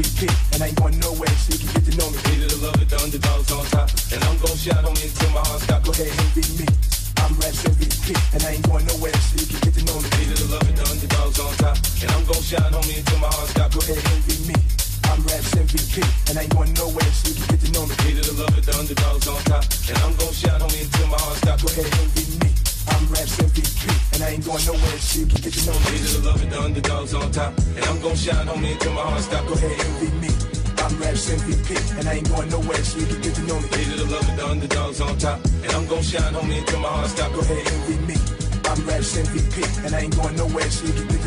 Raps MVP, and I ain't going nowhere, so you can get to know me. Hated the love of the underdogs on top. And I'm gon' shine, homie, until my heart stop. Go ahead, envy me. I'm Raps MVP, and I ain't going nowhere, so you can get to know me. Hated the love of the underdogs on top. And I'm gon' shine, homie, until my heart stop. Go ahead, envy me. I'm Raps MVP, and I ain't going nowhere, so you can get to know me. Hated the love of the underdogs on top. And I'm gon' shine, homie, until my heart stop. Go ahead, envy me. I'm Raps MVP, and I ain't going nowhere, so you can get to know me. Hated the love of the underdogs on top. I'm gon' shine, homie, until my heart stop. Go ahead, envy me. I'm Raps MVP, and I ain't going nowhere, so you can get to know me. Hated the love of the underdogs on top. And I'm gon' shine, homie, until my heart stop. Go ahead, envy me. I'm Raps MVP, and I ain't going nowhere, so you can get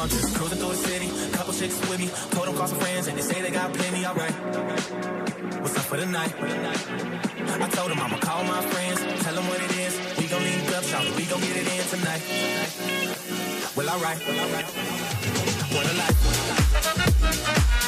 I'm just cruising through the city. Couple chicks with me. Told them call some friends and they say they got plenty. All right. What's up for the night? I told them I'ma call my friends. Tell them what it is. We gon' link up, shop, We gon' get it in tonight. Well, all right. Well, all right. What a life. What a life.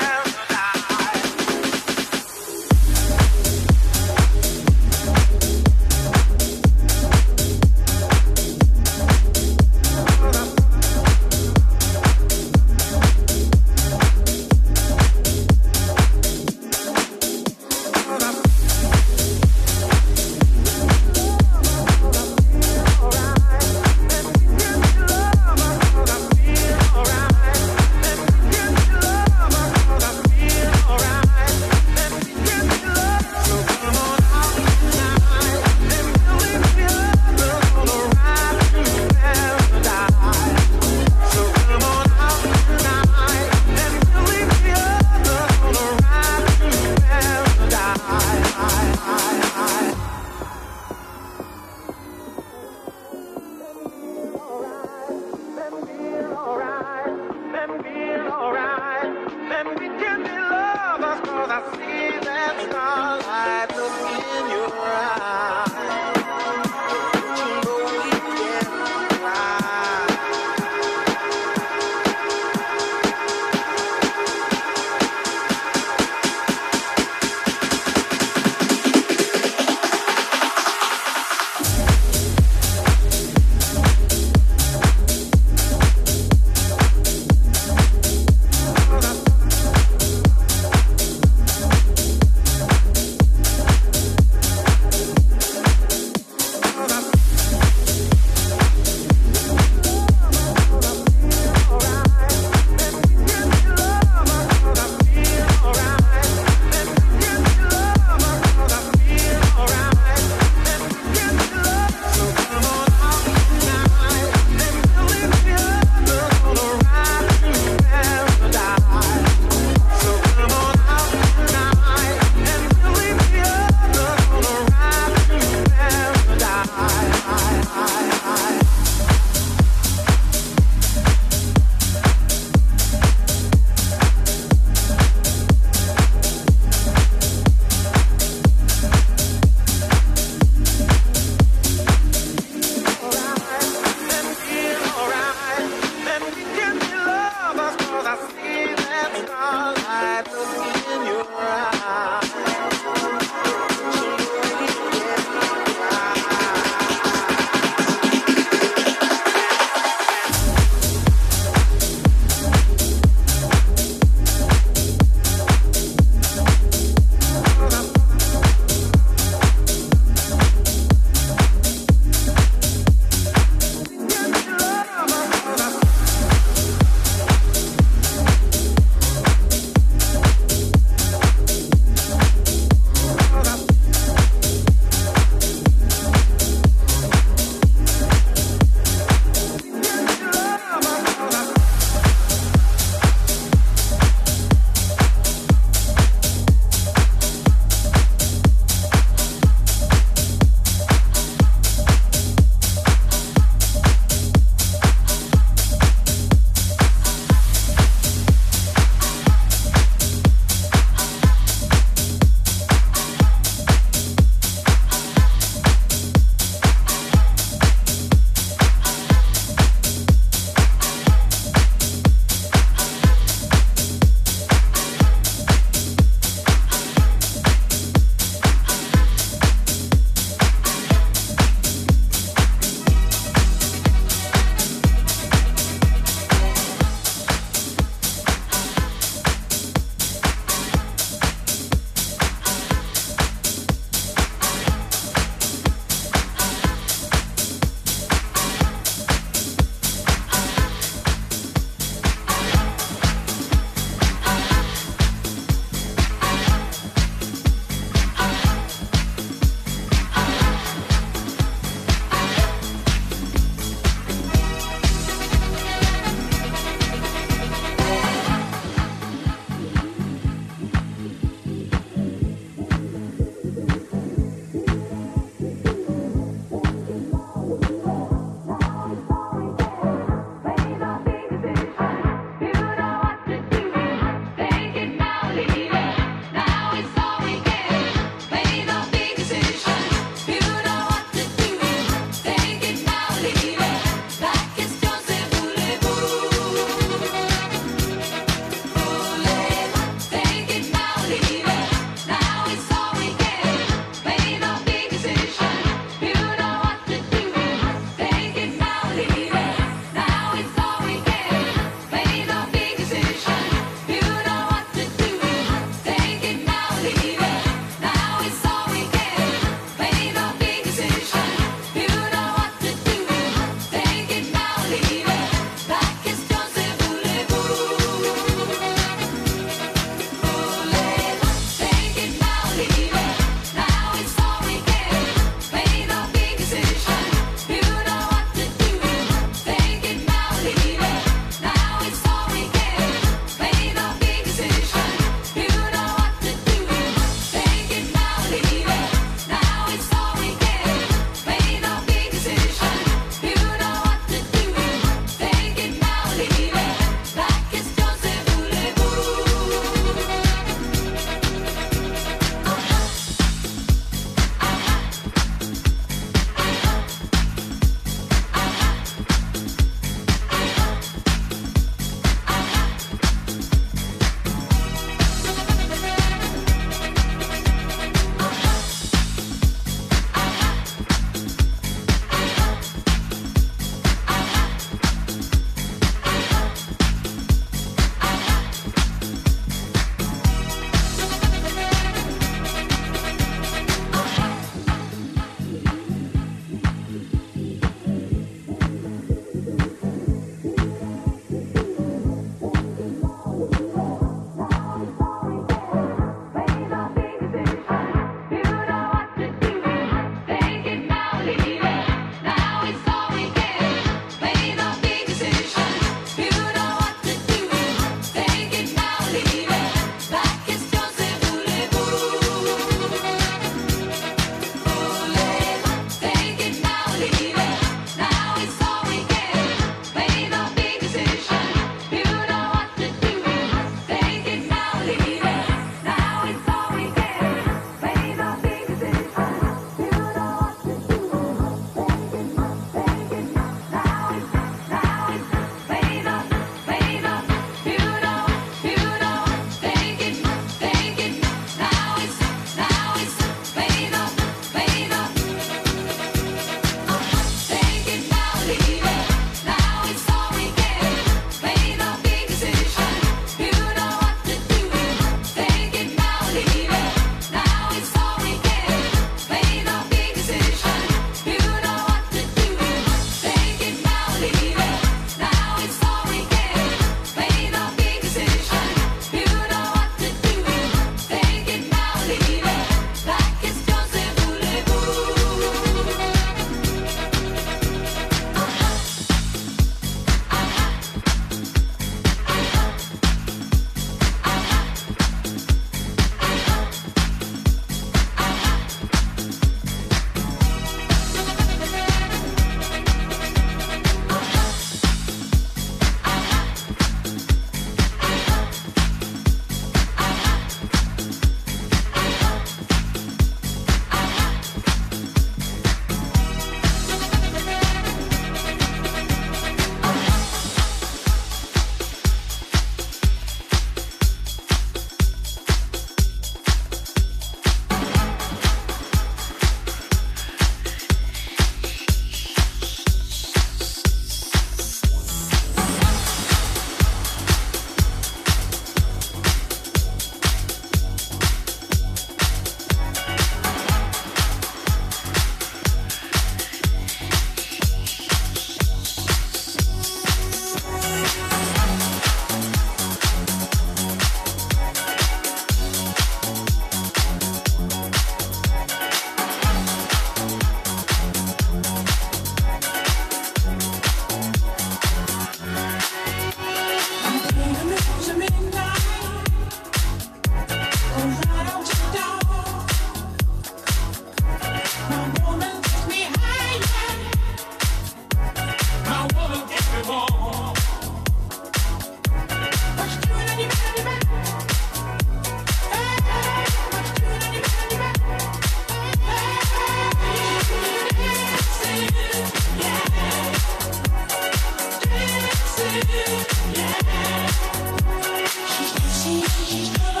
she's covered.